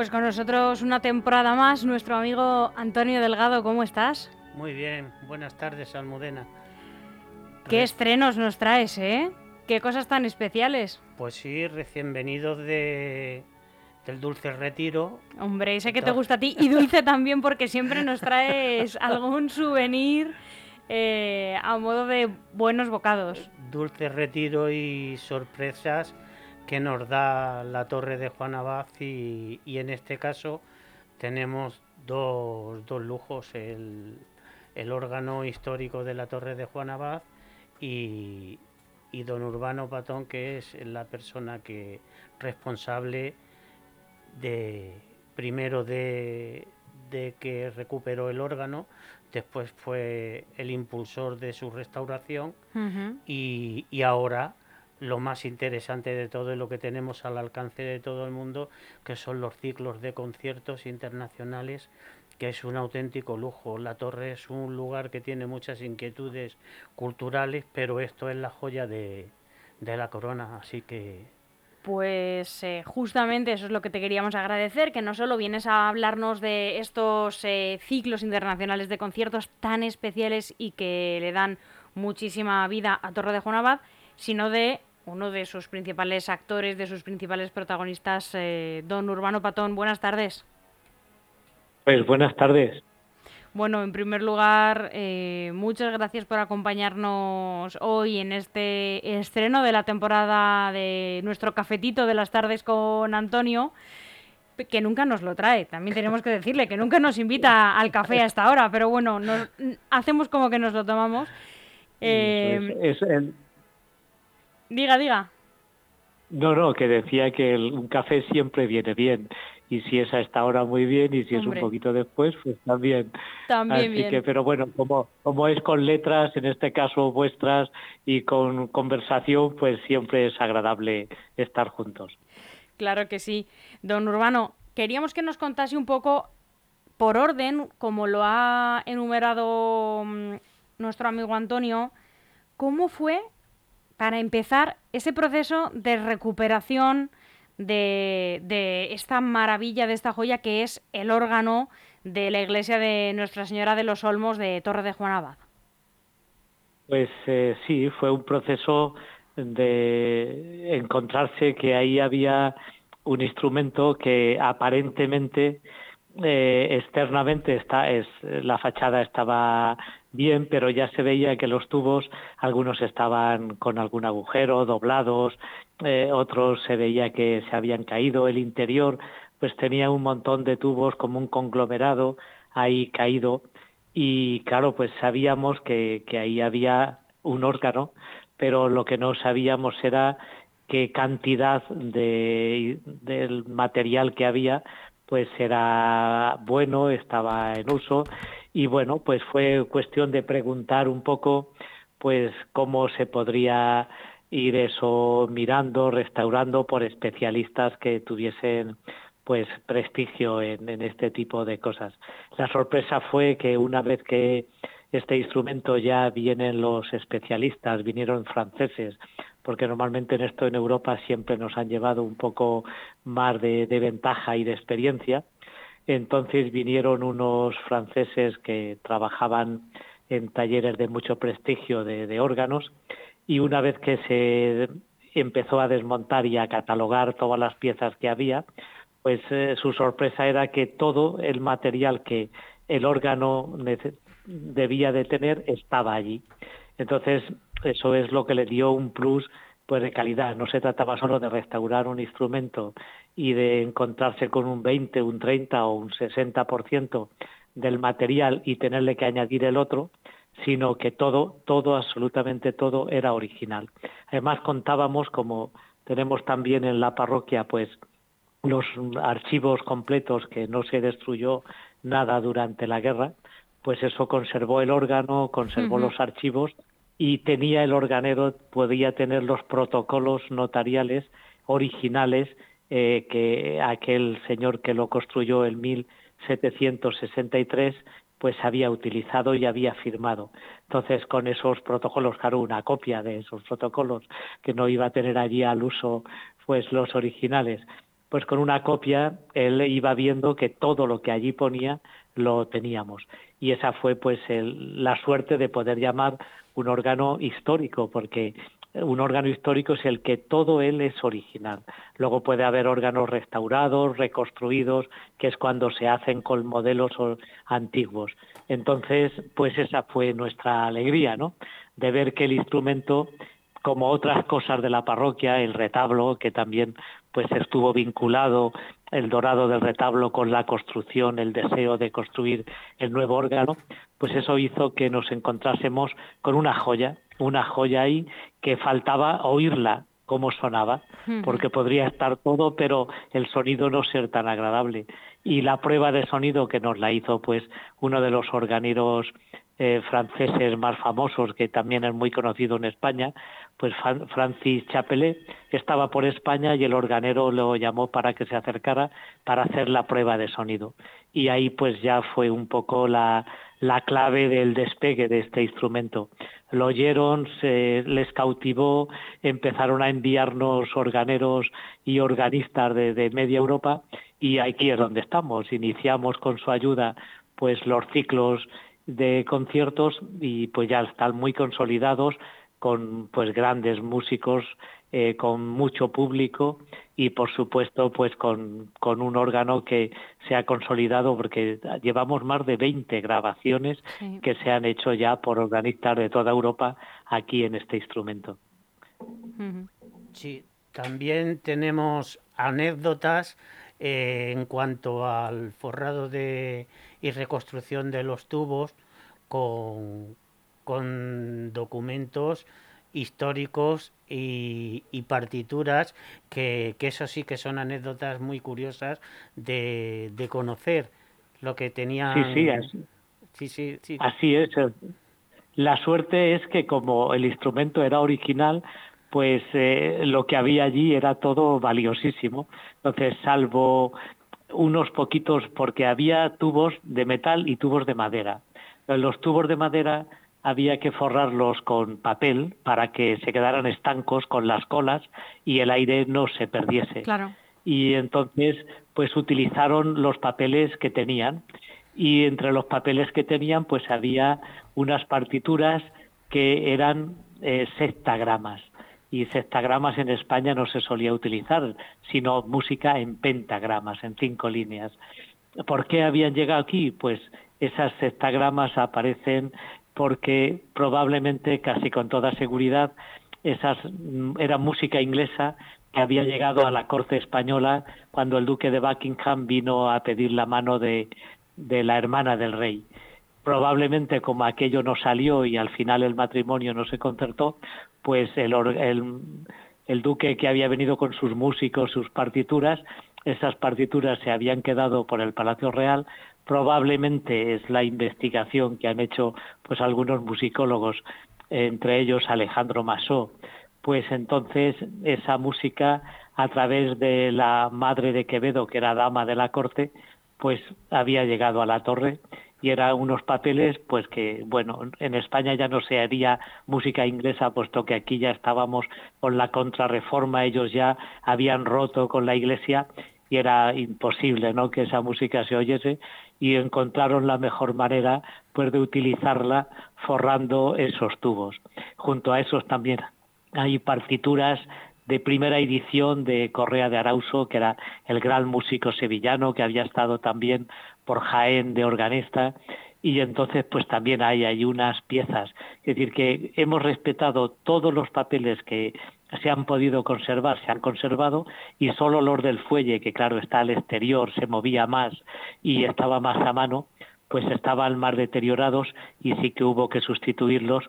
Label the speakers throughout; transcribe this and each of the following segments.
Speaker 1: Pues con nosotros una temporada más, nuestro amigo Antonio Delgado, ¿cómo estás?
Speaker 2: Muy bien, buenas tardes, Almudena.
Speaker 1: ¿Qué estrenos nos traes, eh? ¿Qué cosas tan especiales?
Speaker 2: Pues sí, recién venidos de, del Dulce Retiro.
Speaker 1: Hombre, sé que te gusta a ti y Dulce también porque siempre nos traes algún souvenir eh, a modo de buenos bocados.
Speaker 2: Dulce Retiro y sorpresas que nos da la Torre de Juan Abad y, en este caso tenemos dos, dos lujos, el, el, órgano histórico de la Torre de Juan Abad y, y don Urbano Patón, que es la persona que responsable de primero de, que recuperó el órgano, después fue el impulsor de su restauración y, y, ahora lo más interesante de todo y lo que tenemos al alcance de todo el mundo, que son los ciclos de conciertos internacionales, que es un auténtico lujo. La torre es un lugar que tiene muchas inquietudes culturales, pero esto es la joya de, de la corona, así que
Speaker 1: pues eh, justamente eso es lo que te queríamos agradecer, que no solo vienes a hablarnos de estos eh, ciclos internacionales de conciertos tan especiales y que le dan muchísima vida a Torre de Juan sino de uno de sus principales actores, de sus principales protagonistas, eh, don Urbano Patón. Buenas tardes.
Speaker 3: Pues buenas tardes.
Speaker 1: Bueno, en primer lugar, eh, muchas gracias por acompañarnos hoy en este estreno de la temporada de nuestro cafetito de las tardes con Antonio, que nunca nos lo trae. También tenemos que decirle que nunca nos invita al café a esta hora, pero bueno, hacemos como que nos lo tomamos.
Speaker 3: Eh,
Speaker 1: diga, diga.
Speaker 3: No, no, que decía que un café siempre viene bien y si es a esta hora muy bien y si es un poquito después pues también.
Speaker 1: También
Speaker 3: así que pero bueno como como es con letras en este caso vuestras y con conversación pues siempre es agradable estar juntos.
Speaker 1: Claro que sí. Don Urbano queríamos que nos contase un poco por orden como lo ha enumerado mm, nuestro amigo Antonio cómo fue para empezar ese proceso de recuperación de, esta maravilla, de esta joya que es el órgano de la iglesia de Nuestra Señora de los Olmos de Torre de Juan Abad.
Speaker 3: Pues eh, sí, fue un proceso de encontrarse que ahí había un instrumento que aparentemente eh, externamente está es la fachada estaba bien pero ya se veía que los tubos algunos estaban con algún agujero doblados eh, otros se veía que se habían caído, el interior pues tenía un montón de tubos como un conglomerado ahí caído. Y claro pues sabíamos que, que ahí había un órgano pero lo que no sabíamos era qué cantidad de, del material que había pues era bueno, estaba en uso y bueno, pues fue cuestión de preguntar un poco pues cómo se podría ir eso mirando, restaurando por especialistas que tuviesen pues prestigio en, este tipo de cosas. La sorpresa fue que una vez que este instrumento ya vienen los especialistas, vinieron franceses, porque normalmente en esto en Europa siempre nos han llevado un poco más de ventaja y de experiencia. Entonces vinieron unos franceses que trabajaban en talleres de mucho prestigio de, órganos y una vez que se empezó a desmontar y a catalogar todas las piezas que había, pues eh, su sorpresa era que todo el material que el órgano debía de tener estaba allí. Entonces, eso es lo que le dio un plus pues de calidad. No se trataba solo de restaurar un instrumento y de encontrarse con un 20, un 30 o un 60% del material y tenerle que añadir el otro, sino que todo, todo, absolutamente todo era original. Además contábamos, como tenemos también en la parroquia, pues los archivos completos que no se destruyó nada durante la guerra, pues eso conservó el órgano, conservó los archivos y tenía el organero, podía tener los protocolos notariales originales eh, que aquel señor que lo construyó en 1763 pues había utilizado y había firmado. Entonces, con esos protocolos, claro, una copia de esos protocolos que no iba a tener allí al uso, pues los originales. pues con una copia él iba viendo que todo lo que allí ponía lo teníamos. Y esa fue pues la suerte de poder llamar un órgano histórico, porque un órgano histórico es el que todo él es original. Luego puede haber órganos restaurados, reconstruidos, que es cuando se hacen con modelos antiguos. Entonces, pues esa fue nuestra alegría, ¿no? De ver que el instrumento, como otras cosas de la parroquia, el retablo, que también pues estuvo vinculado el dorado del retablo con la construcción, el deseo de construir el nuevo órgano, pues eso hizo que nos encontrásemos con una joya, una joya ahí que faltaba oírla cómo sonaba, porque podría estar todo, pero el sonido no ser tan agradable. Y la prueba de sonido que nos la hizo, pues, uno de los organeros eh, franceses más famosos, que también es muy conocido en España, pues Francis Chapelet estaba por España y el organero lo llamó para que se acercara para hacer la prueba de sonido. Y ahí pues ya fue un poco la, la clave del despegue de este instrumento. Lo oyeron, se les cautivó, empezaron a enviarnos organeros y organistas de, de media Europa y aquí es donde estamos. Iniciamos con su ayuda pues los ciclos de conciertos y pues ya están muy consolidados con pues grandes músicos eh, con mucho público y por supuesto pues con, con, un órgano que se ha consolidado porque llevamos más de 20 grabaciones que se han hecho ya por organistas de toda Europa aquí en este instrumento.
Speaker 2: Sí, también tenemos anécdotas eh, en cuanto al forrado de, y reconstrucción de los tubos con, con documentos históricos y, partituras que, eso sí que son anécdotas muy curiosas de, conocer lo que tenían.
Speaker 3: Sí, sí, sí, sí, así es. La suerte es que como el instrumento era original, pues eh, lo que había allí era todo valiosísimo. Entonces, salvo unos poquitos, porque había tubos de metal y tubos de madera. Los tubos de madera había que forrarlos con papel para que se quedaran estancos con las colas y el aire no se perdiese.
Speaker 1: Claro.
Speaker 3: Y entonces, pues utilizaron los papeles que tenían y entre los papeles que tenían, pues había unas partituras que eran eh, sextagramas y sextagramas en España no se solía utilizar, sino música en pentagramas, en cinco líneas. ¿Por qué habían llegado aquí? Pues esas sextagramas aparecen porque probablemente, casi con toda seguridad, esas mm, era música inglesa que había llegado a la corte española cuando el duque de Buckingham vino a pedir la mano de, la hermana del rey. Probablemente como aquello no salió y al final el matrimonio no se concertó, pues el duque que había venido con sus músicos, sus partituras, esas partituras se habían quedado por el Palacio Real, probablemente es la investigación que han hecho pues algunos musicólogos, entre ellos Alejandro Masó, pues entonces esa música a través de la madre de Quevedo, que era dama de la corte, pues había llegado a la torre y eran unos papeles pues que bueno en España ya no se haría música inglesa puesto que aquí ya estábamos con la contrarreforma ellos ya habían roto con la iglesia y era imposible no que esa música se oyese y encontraron la mejor manera pues de utilizarla forrando esos tubos. Junto a esos también hay partituras de primera edición de Correa de Arauso, que era el gran músico sevillano que había estado también por Jaén de organista, y entonces pues también hay, hay unas piezas. Es decir, que hemos respetado todos los papeles que se han podido conservar, se han conservado y solo los del fuelle, que claro está al exterior, se movía más y estaba más a mano, pues estaban más deteriorados y sí que hubo que sustituirlos,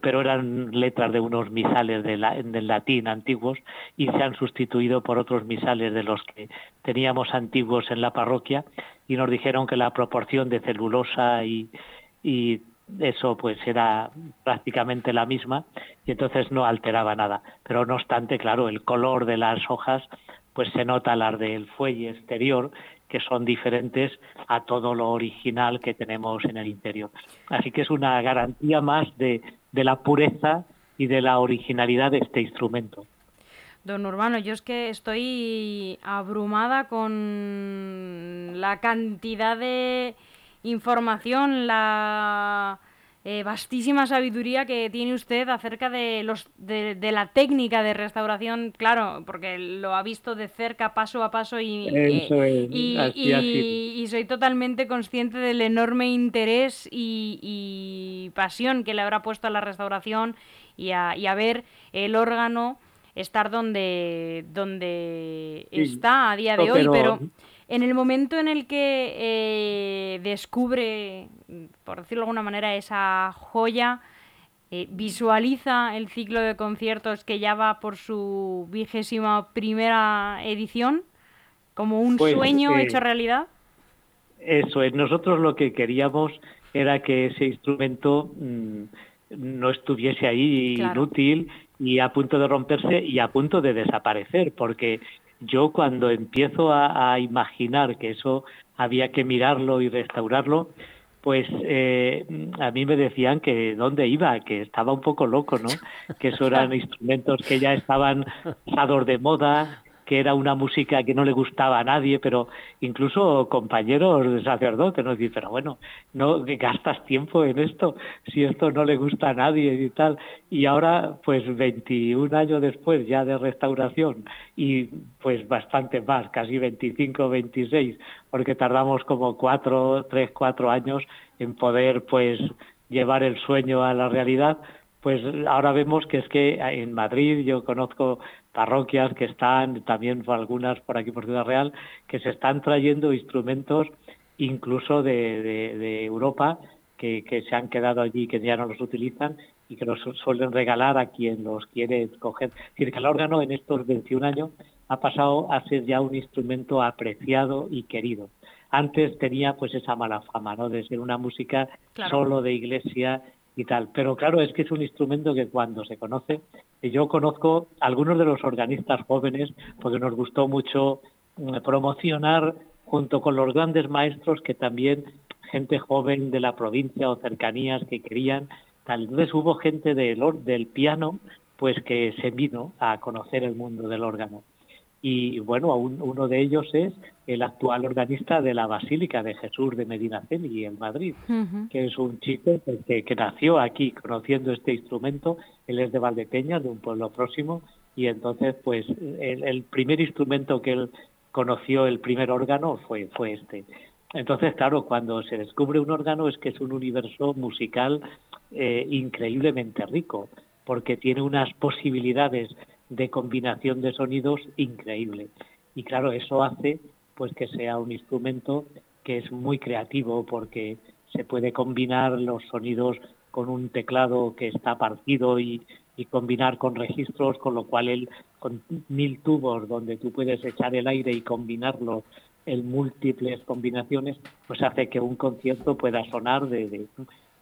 Speaker 3: pero eran letras de unos misales de del latín antiguos y se han sustituido por otros misales de los que teníamos antiguos en la parroquia y nos dijeron que la proporción de celulosa y, y eso pues era prácticamente la misma y entonces no alteraba nada. Pero no obstante, claro, el color de las hojas pues se nota las del fuelle exterior que son diferentes a todo lo original que tenemos en el interior. Así que es una garantía más de, de la pureza y de la originalidad de este instrumento.
Speaker 1: Don Urbano, yo es que estoy abrumada con la cantidad de información, la eh, vastísima sabiduría que tiene usted acerca de, los, de, la técnica de restauración, claro, porque lo ha visto de cerca, paso a paso, y, y, soy totalmente consciente del enorme interés y, pasión que le habrá puesto a la restauración y a, a ver el órgano estar donde, donde está a día de hoy, pero... en el momento en el que eh, descubre, por decirlo de alguna manera, esa joya, eh, visualiza el ciclo de conciertos que ya va por su vigésima primera edición, como un pues, sueño eh, hecho realidad.
Speaker 3: Eso es, nosotros lo que queríamos era que ese instrumento mm, no estuviese ahí inútil y a punto de romperse y a punto de desaparecer, porque yo cuando empiezo a, imaginar que eso había que mirarlo y restaurarlo, pues eh, a mí me decían que dónde iba, que estaba un poco loco, ¿no? Que eso eran instrumentos que ya estaban pasados de moda, que era una música que no le gustaba a nadie, pero incluso compañeros de sacerdotes nos dicen, pero bueno, no gastas tiempo en esto, si esto no le gusta a nadie y tal. Y ahora, pues 21 años después ya de restauración y pues bastante más, casi 25, 26, porque tardamos como cuatro, tres, cuatro años en poder pues llevar el sueño a la realidad, pues ahora vemos que es que en Madrid yo conozco parroquias que están, también algunas por aquí por Ciudad Real, que se están trayendo instrumentos incluso de, Europa que, se han quedado allí, que ya no los utilizan y que los suelen regalar a quien los quiere escoger. Es decir, que el órgano en estos 21 años ha pasado a ser ya un instrumento apreciado y querido. Antes tenía pues esa mala fama, ¿no? De ser una música solo de iglesia y tal. Pero claro, es que es un instrumento que cuando se conoce, y yo conozco algunos de los organistas jóvenes, porque nos gustó mucho mm, promocionar junto con los grandes maestros que también gente joven de la provincia o cercanías que querían. Tal vez hubo gente del, del piano pues que se vino a conocer el mundo del órgano y bueno, uno de ellos es el actual organista de la Basílica de Jesús de Medinaceli en Madrid, que es un chico que, que, nació aquí conociendo este instrumento, él es de Valdepeñas, de un pueblo próximo, y entonces pues el, primer instrumento que él conoció, el primer órgano, fue, fue este. Entonces, claro, cuando se descubre un órgano es que es un universo musical eh, increíblemente rico, porque tiene unas posibilidades de combinación de sonidos increíble. Y claro, eso hace pues que sea un instrumento que es muy creativo porque se puede combinar los sonidos con un teclado que está partido y, combinar con registros, con lo cual él, con mil tubos donde tú puedes echar el aire y combinarlo en múltiples combinaciones, pues hace que un concierto pueda sonar de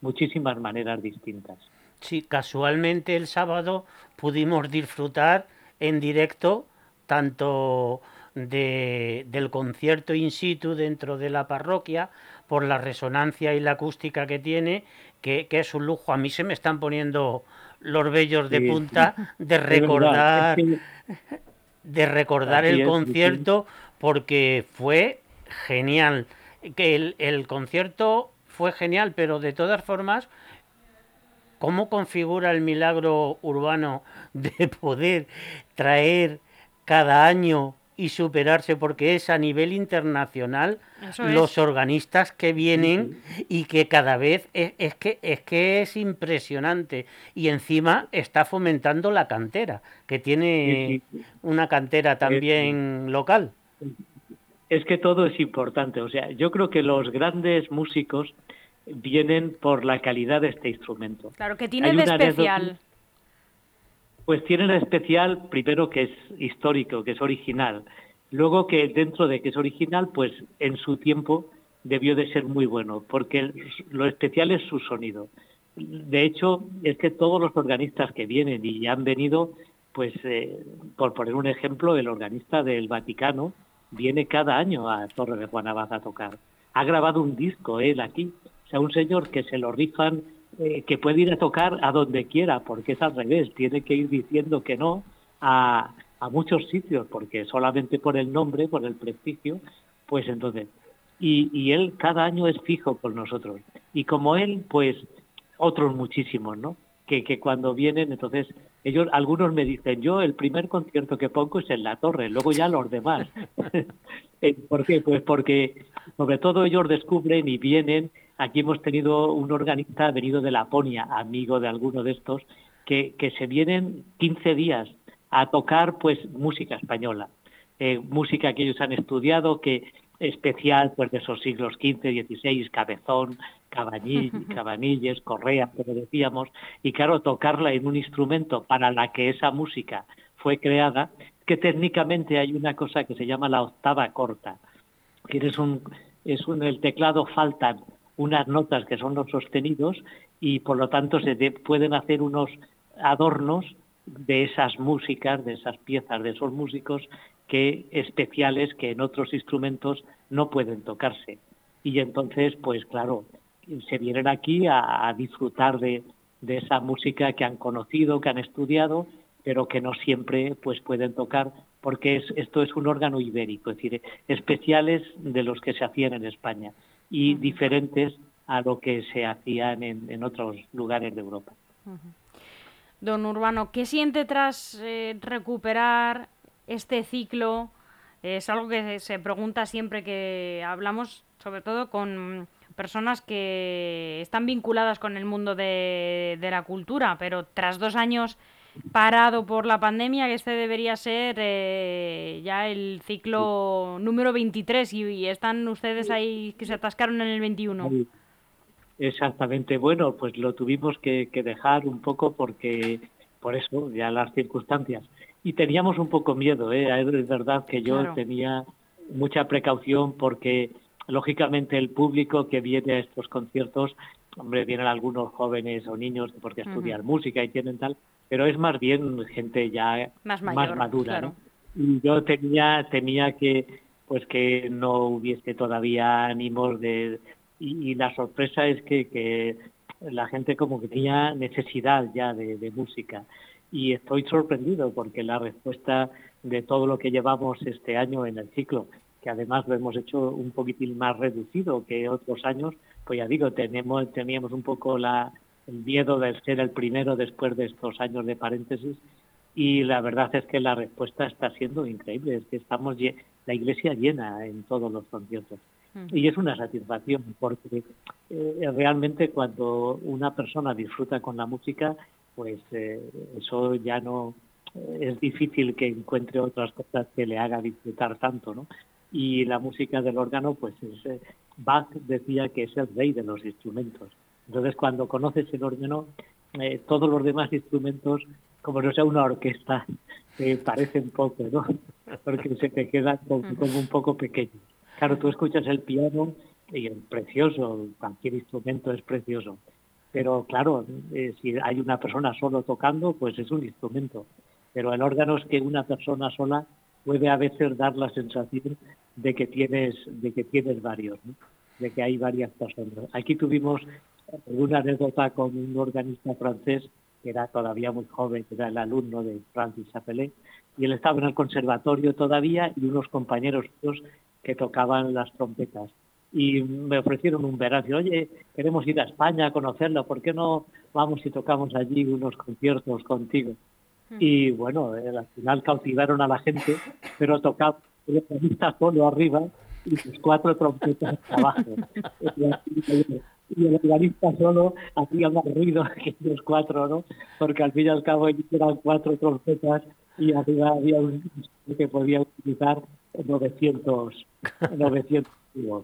Speaker 3: muchísimas maneras distintas.
Speaker 2: Sí, casualmente el sábado pudimos disfrutar en directo tanto de, del concierto in situ dentro de la parroquia por la resonancia y la acústica que tiene, que, es un lujo. A mí se me están poniendo los vellos de punta de recordar, de recordar el concierto porque fue genial. Que el, el concierto fue genial, pero de todas formas ¿Cómo configura el milagro urbano de poder traer cada año y superarse porque es a nivel internacional los organistas que vienen y que cada vez es, que es que es impresionante. Y encima está fomentando la cantera que tiene una cantera también local.
Speaker 3: Es que todo es importante. O sea yo creo que los grandes músicos vienen por la calidad de este instrumento.
Speaker 1: Claro, que tiene de especial.
Speaker 3: Pues tiene de especial, primero que es histórico, que es original. Luego que dentro de que es original, pues en su tiempo debió de ser muy bueno, porque lo especial es su sonido. De hecho, es que todos los organistas que vienen y han venido, pues eh, por poner un ejemplo, el organista del Vaticano viene cada año a Torre de Juanabaz a tocar. Ha grabado un disco él aquí o sea, un señor que se lo rifan, eh, que puede ir a tocar a donde quiera, porque es al revés, tiene que ir diciendo que no a, a muchos sitios, porque solamente por el nombre, por el prestigio, pues entonces, y, y él cada año es fijo con nosotros. Y como él, pues otros muchísimos, ¿no? Que, que cuando vienen, entonces, ellos, algunos me dicen, yo el primer concierto que pongo es en la torre, luego ya los demás. Eh, ¿Por qué? Pues porque sobre todo ellos descubren y vienen, aquí hemos tenido un organista venido de Laponia, amigo de alguno de estos, que, que se vienen 15 días a tocar pues música española, eh, música que ellos han estudiado, que especial pues de esos siglos XV, XVI, Cabezón, Cabanilles, Correa, como decíamos, y claro, tocarla en un instrumento para la que esa música fue creada, que técnicamente hay una cosa que se llama la octava corta, que es un, es un, el teclado faltan unas notas que son los sostenidos y por lo tanto se pueden hacer unos adornos de esas músicas, de esas piezas, de esos músicos que especiales que en otros instrumentos no pueden tocarse. Y entonces, pues claro, se vienen aquí a, disfrutar de, de, esa música que han conocido, que han estudiado, pero que no siempre pues pueden tocar porque es, esto es un órgano ibérico, es decir, especiales de los que se hacían en España y diferentes a lo que se hacían en, en otros lugares de Europa.
Speaker 1: Don Urbano, ¿qué siente tras eh, recuperar este ciclo? Es algo que se pregunta siempre que hablamos, sobre todo con personas que están vinculadas con el mundo de, la cultura, pero tras dos años parado por la pandemia, que este debería ser eh, ya el ciclo número 23 y, están ustedes ahí que se atascaron en el 21.
Speaker 3: Exactamente, bueno, pues lo tuvimos que, dejar un poco porque, por eso, ya las circunstancias. Y teníamos un poco miedo, ¿eh? es verdad que yo tenía mucha precaución porque, lógicamente, el público que viene a estos conciertos, hombre, vienen algunos jóvenes o niños porque estudian música y tienen tal, pero es más bien gente ya más, madura. Y yo tenía, tenía que, pues que no hubiese todavía ánimos de y, la sorpresa es que, la gente como que tenía necesidad ya de, música y estoy sorprendido porque la respuesta de todo lo que llevamos este año en el ciclo, que además lo hemos hecho un poquitín más reducido que otros años, pues ya digo, tenemos, teníamos un poco la, el miedo de ser el primero después de estos años de paréntesis y la verdad es que la respuesta está siendo increíble, es que estamos la iglesia llena en todos los conciertos. Y es una satisfacción porque eh, realmente cuando una persona disfruta con la música, pues eh, eso ya no eh, es difícil que encuentre otras cosas que le haga disfrutar tanto, ¿no? Y la música del órgano, pues es, Bach decía que es el rey de los instrumentos. Entonces, cuando conoces el órgano, todos los demás instrumentos, como no sea una orquesta, te parecen poco, ¿no? Porque se te quedan como un poco pequeños. Claro, tú escuchas el piano y es precioso, cualquier instrumento es precioso. Pero claro, eh, si hay una persona solo tocando, pues es un instrumento. Pero el órgano es que una persona sola puede a veces dar la sensación de que tienes, de que tienes varios, de que hay varias personas. Aquí tuvimos una anécdota con un organista francés que era todavía muy joven, que era el alumno de Francis Chapelet, y él estaba en el conservatorio todavía y unos compañeros que tocaban las trompetas. Y me ofrecieron un verano, oye, queremos ir a España a conocerlo, ¿por qué no vamos y tocamos allí unos conciertos contigo? Hmm. Y bueno, al final cautivaron a la gente, pero tocaba el organista solo arriba y los cuatro trompetas abajo. y el organista solo hacía más ruido que los cuatro, ¿no? Porque al fin y al cabo eran cuatro trompetas y arriba había un que podía utilizar 900, 900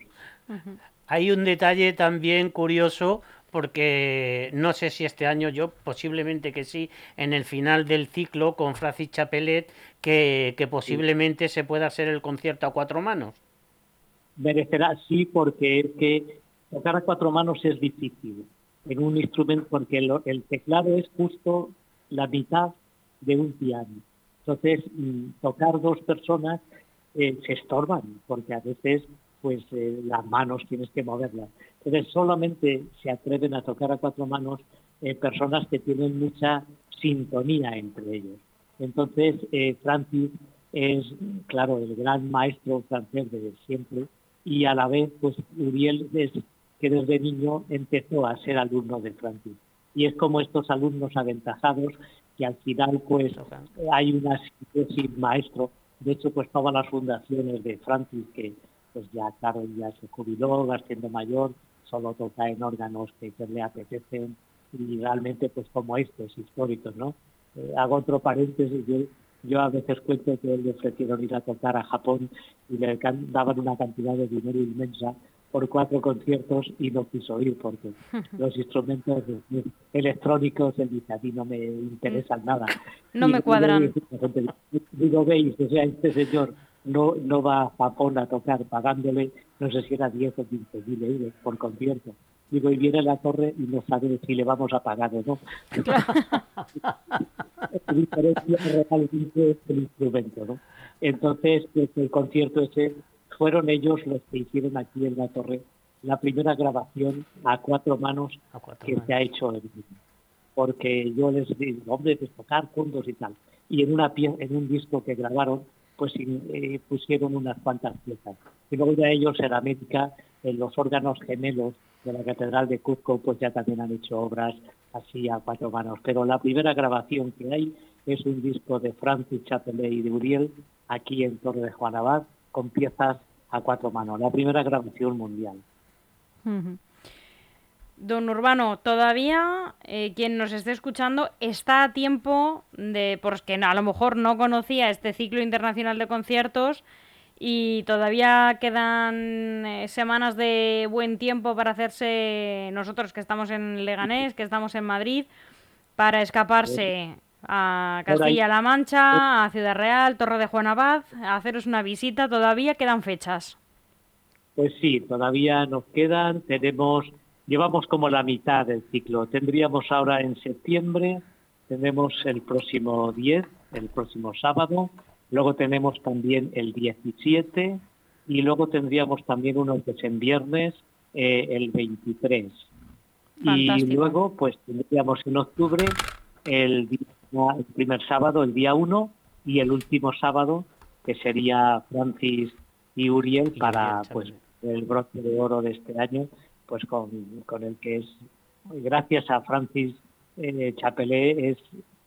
Speaker 2: Hay un detalle también curioso porque no sé si este año yo, posiblemente que sí, en el final del ciclo con Francis Chapelet, que, que posiblemente se pueda hacer el concierto a cuatro manos.
Speaker 3: Merecerá, sí, porque es que tocar a cuatro manos es difícil en un instrumento, porque el teclado es justo la mitad de un piano. Entonces, mm, tocar dos personas eh, se estorban, porque a veces pues eh, las manos tienes que moverlas. Entonces solamente se atreven a tocar a cuatro manos eh, personas que tienen mucha sintonía entre ellos. Entonces, Francis es, claro, el gran maestro francés de siempre y a la vez, pues Uriel es que desde niño empezó a ser alumno de Francis. Y es como estos alumnos aventajados que al final, pues, hay una síntesis maestro. De hecho, pues todas las fundaciones de Francis, que pues ya, claro, ya se jubiló, va siendo mayor, solo toca en órganos que, le apetecen y realmente, pues como estos históricos, ¿no? Eh, hago otro paréntesis, yo yo a veces cuento que le ofrecieron ir a tocar a Japón y le daban una cantidad de dinero inmensa por cuatro conciertos y no quiso ir porque los instrumentos electrónicos, él dice, a mí no me interesan nada.
Speaker 1: No me cuadran.
Speaker 3: Digo, veis, o sea, este señor no, no va a Japón a tocar pagándole, no sé si era 10 o 15 mil euros por concierto. Digo, y viene la torre y no sabe si le vamos a pagar o no. diferencia realmente el instrumento, ¿no? Entonces, pues, el concierto ese fueron ellos los que hicieron aquí en la torre la primera grabación a cuatro manos que se ha hecho en porque yo les digo, hombre, pues tocar juntos y tal. Y en una en un disco que grabaron, pues eh, pusieron unas cuantas piezas. Y luego ya ellos en América, en los órganos gemelos de la Catedral de Cuzco, pues ya también han hecho obras así a cuatro manos. Pero la primera grabación que hay es un disco de Francis Chapelet y de Uriel, aquí en Torre de Juan Abad, con piezas a cuatro manos. La primera grabación mundial.
Speaker 1: Don Urbano, todavía eh, quien nos esté escuchando está a tiempo de, porque a lo mejor no conocía este ciclo internacional de conciertos y todavía quedan eh, semanas de buen tiempo para hacerse nosotros que estamos en Leganés, que estamos en Madrid, para escaparse a Castilla-La Mancha, a Ciudad Real, Torre de Juan Abad, a haceros una visita. Todavía quedan fechas.
Speaker 3: Pues sí, todavía nos quedan. Tenemos llevamos como la mitad del ciclo. Tendríamos ahora en septiembre, tenemos el próximo 10, el próximo sábado, luego tenemos también el 17 y luego tendríamos también uno que es en viernes, eh, el 23. Y luego pues tendríamos en octubre el, el primer sábado, el día 1, y el último sábado, que sería Francis y Uriel para pues el broche de oro de este año, pues con, con el que es, gracias a Francis eh, Chapelet, es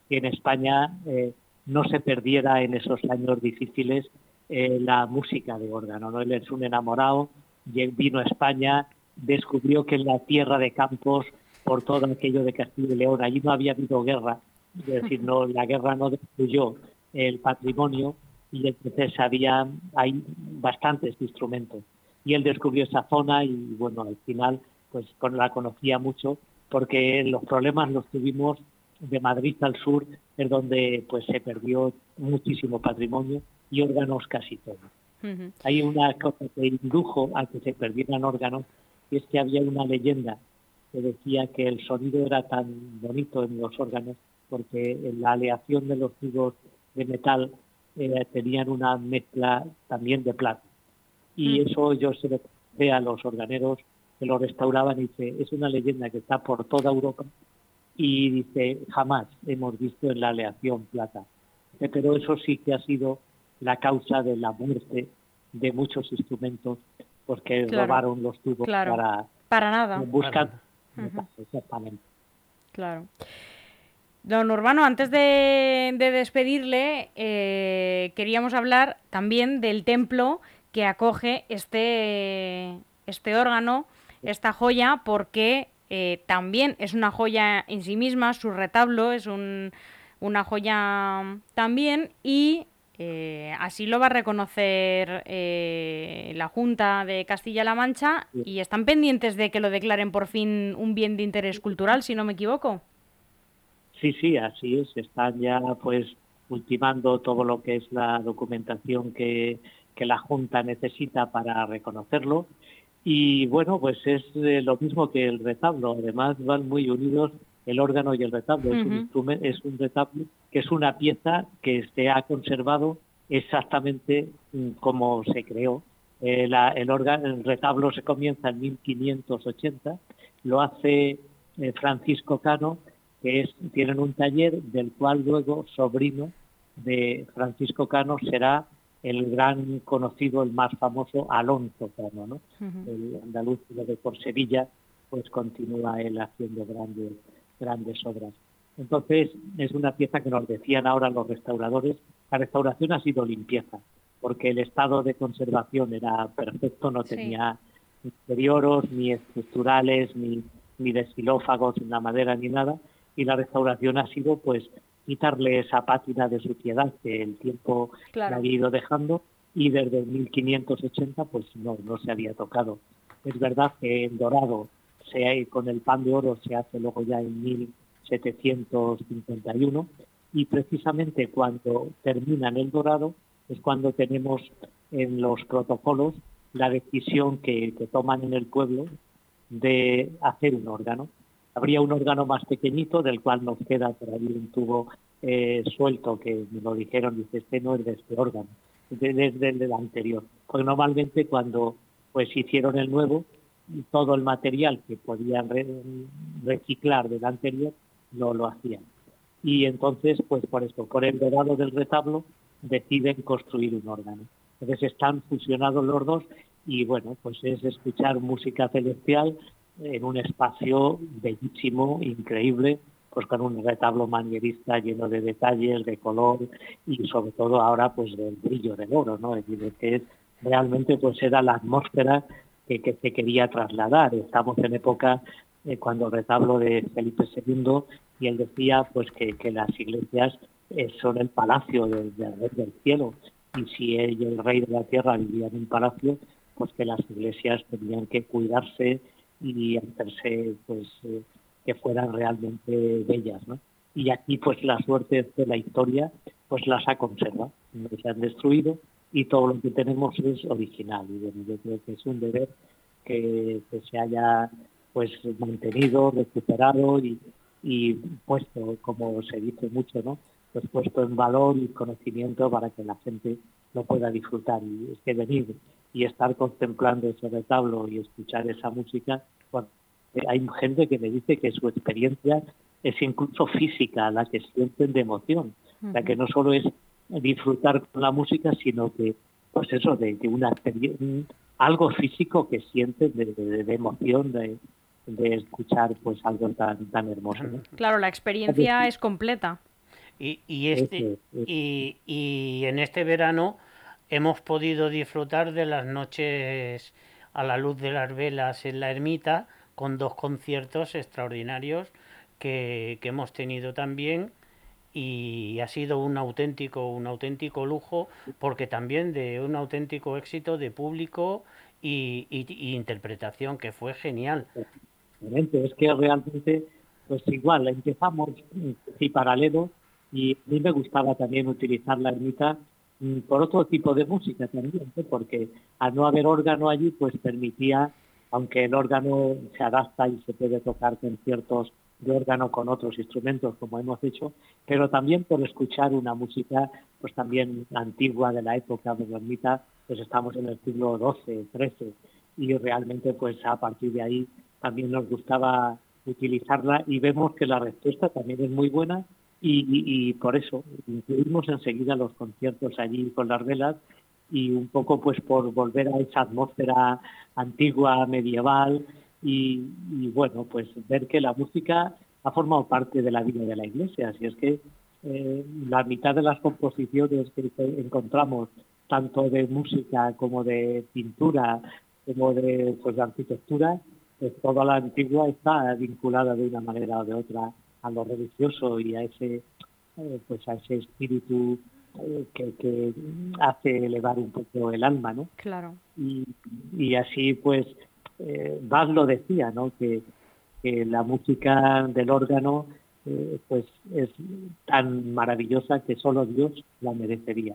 Speaker 3: que en España eh, no se perdiera en esos años difíciles eh, la música de órgano. ¿no? Él es un enamorado, vino a España, descubrió que en la tierra de Campos, por todo aquello de Castilla y León, allí no había habido guerra, es decir, no, la guerra no destruyó el patrimonio y entonces había, hay bastantes instrumentos y él descubrió esa zona y bueno, al final pues la conocía mucho porque los problemas los tuvimos de Madrid al sur, es donde pues se perdió muchísimo patrimonio y órganos casi todos. Hay una cosa que indujo a que se perdieran órganos, y es que había una leyenda que decía que el sonido era tan bonito en los órganos porque la aleación de los tubos de metal eh, tenían una mezcla también de plata y mm. eso yo se lo ve a los organeros que lo restauraban y dice, es una leyenda que está por toda Europa y dice, jamás hemos visto en la aleación plata. Pero eso sí que ha sido la causa de la muerte de muchos instrumentos porque robaron los tubos para,
Speaker 1: para nada.
Speaker 3: buscar. Exactamente.
Speaker 1: Claro. Don Urbano, antes de, despedirle, eh, queríamos hablar también del templo que acoge este, este órgano, esta joya, porque eh, también es una joya en sí misma, su retablo es una joya también y eh, así lo va a reconocer la Junta de Castilla-La Mancha y están pendientes de que lo declaren por fin un bien de interés cultural, si no me equivoco.
Speaker 3: Sí, sí, así es. Están ya pues ultimando todo lo que es la documentación que que la Junta necesita para reconocerlo. Y bueno, pues es eh, lo mismo que el retablo. Además van muy unidos el órgano y el retablo. Es un instrumento, es un retablo que es una pieza que se ha conservado exactamente mm, como se creó. Eh, el, órgano, el retablo se comienza en 1580, lo hace eh, Francisco Cano, que es, tienen un taller del cual luego sobrino de Francisco Cano será el gran conocido, el más famoso Alonso Cano, ¿no? El andaluz de por Sevilla, pues continúa él haciendo grandes, grandes obras. Entonces, es una pieza que nos decían ahora los restauradores, la restauración ha sido limpieza, porque el estado de conservación era perfecto, no tenía interiores, ni estructurales, ni, ni desfilófagos en la madera, ni nada, y la restauración ha sido pues quitarle esa pátina de suciedad que el tiempo claro. había ido dejando y desde 1580 pues no, no se había tocado. Es verdad que en dorado se, con el pan de oro se hace luego ya en 1751 y precisamente cuando termina en el dorado es cuando tenemos en los protocolos la decisión que, que toman en el pueblo de hacer un órgano habría un órgano más pequeñito del cual nos queda por ahí un tubo eh, suelto que me lo dijeron, dice, este no es de este órgano, desde el anterior. Porque normalmente cuando pues hicieron el nuevo, todo el material que podían reciclar del anterior no lo hacían. Y entonces, pues por esto, por el dorado del retablo, deciden construir un órgano. Entonces están fusionados los dos y bueno, pues es escuchar música celestial en un espacio bellísimo, increíble, pues con un retablo manierista lleno de detalles, de color y sobre todo ahora pues del brillo del oro, ¿no? Es decir, que realmente pues era la atmósfera que, se quería trasladar. Estamos en época eh, cuando el retablo de Felipe II y él decía pues que, que las iglesias eh, son el palacio del, del, del cielo y si él y el rey de la tierra vivían en un palacio, pues que las iglesias tenían que cuidarse y hacerse pues eh, que fueran realmente bellas ¿no? y aquí pues la suerte de la historia pues las ha conservado se han destruido y todo lo que tenemos es original. Y bueno yo creo que es un deber que, que se haya pues mantenido recuperado y, y puesto como se dice mucho no pues puesto en valor y conocimiento para que la gente lo pueda disfrutar. Y es que venir y estar contemplando ese retablo y escuchar esa música, bueno, hay gente que me dice que su experiencia es incluso física, la que sienten de emoción, la que no solo es disfrutar con la música, sino que, pues eso, de, de una algo físico que sienten de, de, de emoción, de, de, escuchar pues algo tan, tan hermoso. ¿no?
Speaker 1: Claro, la experiencia es completa.
Speaker 2: Y, y, este, y, y en este verano hemos podido disfrutar de las noches a la luz de las velas en la ermita con dos conciertos extraordinarios que, que hemos tenido también y ha sido un auténtico un auténtico lujo porque también de un auténtico éxito de público y, y, interpretación que fue genial.
Speaker 3: Es que realmente pues igual empezamos y paralelo y a mí me gustaba también utilizar la ermita por otro tipo de música también, porque al no haber órgano allí, pues permitía, aunque el órgano se adapta y se puede tocar conciertos de órgano con otros instrumentos, como hemos dicho, pero también por escuchar una música pues también antigua de la época de ermita, pues estamos en el siglo XII, XIII, y realmente pues a partir de ahí también nos gustaba utilizarla y vemos que la respuesta también es muy buena y, por eso incluimos enseguida los conciertos allí con las velas y un poco pues por volver a esa atmósfera antigua, medieval y, y bueno, pues ver que la música ha formado parte de la vida de la iglesia, así es que eh, la mitad de las composiciones que encontramos, tanto de música como de pintura, como de, pues, de arquitectura, pues toda la antigua está vinculada de una manera o de otra a lo religioso y a ese eh, pues a ese espíritu eh, que, que, hace elevar un poco el alma, ¿no?
Speaker 1: Claro.
Speaker 3: Y, y así pues eh, Bach lo decía, ¿no? Que, que la música del órgano eh, pues es tan maravillosa que solo Dios la merecería.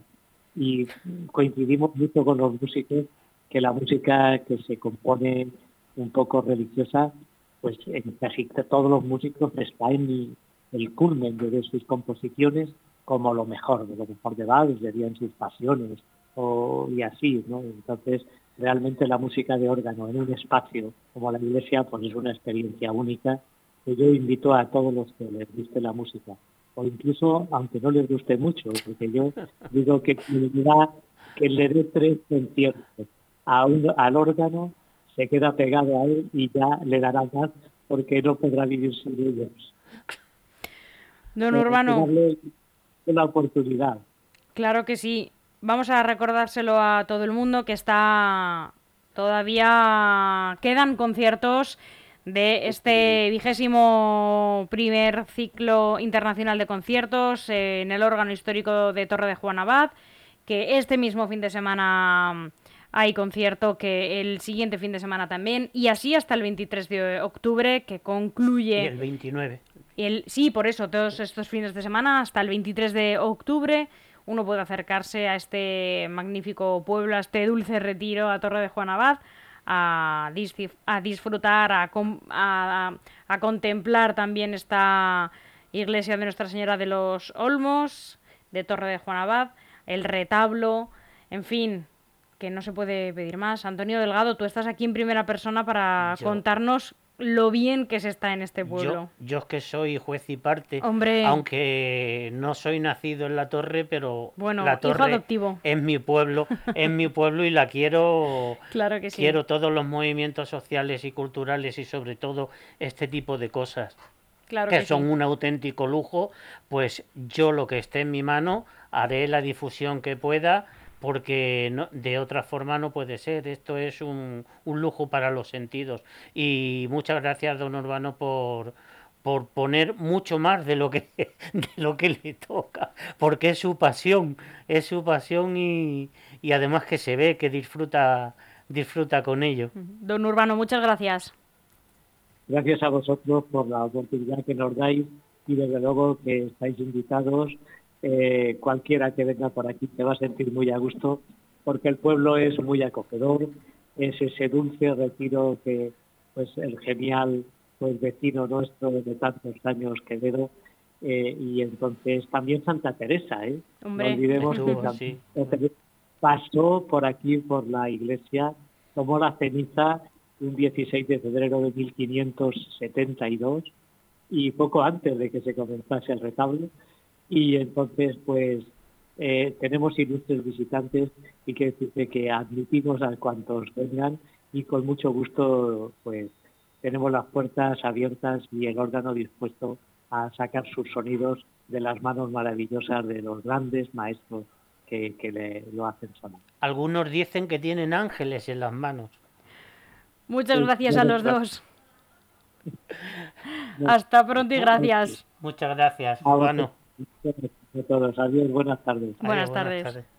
Speaker 3: Y coincidimos mucho con los músicos que la música que se compone un poco religiosa pues en casi todos los músicos está en el, el culmen de sus composiciones como lo mejor, de lo mejor de Bach, serían sus pasiones o, y así, ¿no? Entonces, realmente la música de órgano en un espacio como la iglesia, pues es una experiencia única que yo invito a todos los que les guste la música, o incluso aunque no les guste mucho, porque yo digo que que le dé tres conciertos a al órgano, se queda pegado a él y ya le dará más porque no podrá vivir sin ellos.
Speaker 1: Don Urbano.
Speaker 3: Una oportunidad.
Speaker 1: Claro que sí. Vamos a recordárselo a todo el mundo que está todavía quedan conciertos de este vigésimo primer ciclo internacional de conciertos en el órgano histórico de Torre de Juan Abad, que este mismo fin de semana hay concierto, que el siguiente fin de semana también, y así hasta el 23 de octubre, que concluye...
Speaker 2: Y el 29.
Speaker 1: El, sí, por eso, todos estos fines de semana, hasta el 23 de octubre, uno puede acercarse a este magnífico pueblo, a este dulce retiro, a Torre de Juan Abad, a, a disfrutar, a, a, contemplar también esta iglesia de Nuestra Señora de los Olmos, de Torre de Juan Abad, el retablo, en fin, que no se puede pedir más. Antonio Delgado, tú estás aquí en primera persona para contarnos lo bien que se está en este pueblo.
Speaker 2: Yo, yo, es que soy juez y parte,
Speaker 1: Hombre.
Speaker 2: aunque no soy nacido en la torre, pero
Speaker 1: bueno,
Speaker 2: la torre
Speaker 1: adoptivo.
Speaker 2: es mi pueblo, es mi pueblo y la quiero.
Speaker 1: Claro que sí.
Speaker 2: Quiero todos los movimientos sociales y culturales y sobre todo este tipo de cosas.
Speaker 1: Claro
Speaker 2: que,
Speaker 1: que
Speaker 2: son
Speaker 1: sí.
Speaker 2: un auténtico lujo, pues yo lo que esté en mi mano haré la difusión que pueda porque no, de otra forma no puede ser. Esto es un, un, lujo para los sentidos. Y muchas gracias, don Urbano, por, por poner mucho más de lo que de lo que le toca, porque es su pasión, es su pasión y, y además que se ve que disfruta disfruta con ello.
Speaker 1: Don Urbano, muchas gracias.
Speaker 3: Gracias a vosotros por la oportunidad que nos dais y desde luego que estáis invitados eh, cualquiera que venga por aquí te va a sentir muy a gusto porque el pueblo es muy acogedor, es ese dulce retiro que pues el genial pues vecino nuestro de tantos años Quevedo eh, y entonces también Santa Teresa, ¿eh?
Speaker 1: Hombre,
Speaker 3: no olvidemos
Speaker 2: estuvo,
Speaker 3: que Santa
Speaker 2: sí.
Speaker 3: Teresa pasó por aquí por la iglesia, tomó la ceniza un 16 de febrero de 1572 y poco antes de que se comenzase el retablo y entonces pues eh, tenemos ilustres visitantes y que decirte que admitimos a cuantos vengan y con mucho gusto pues tenemos las puertas abiertas y el órgano dispuesto a sacar sus sonidos de las manos maravillosas de los grandes maestros que, que le, lo hacen sonar.
Speaker 2: Algunos dicen que tienen ángeles en las manos.
Speaker 1: Muchas gracias a los dos. Hasta pronto y gracias.
Speaker 2: Muchas gracias,
Speaker 3: A
Speaker 2: Urbano.
Speaker 3: A todos. Adiós, buenas tardes.
Speaker 1: Buenas
Speaker 2: Adiós,
Speaker 1: tardes.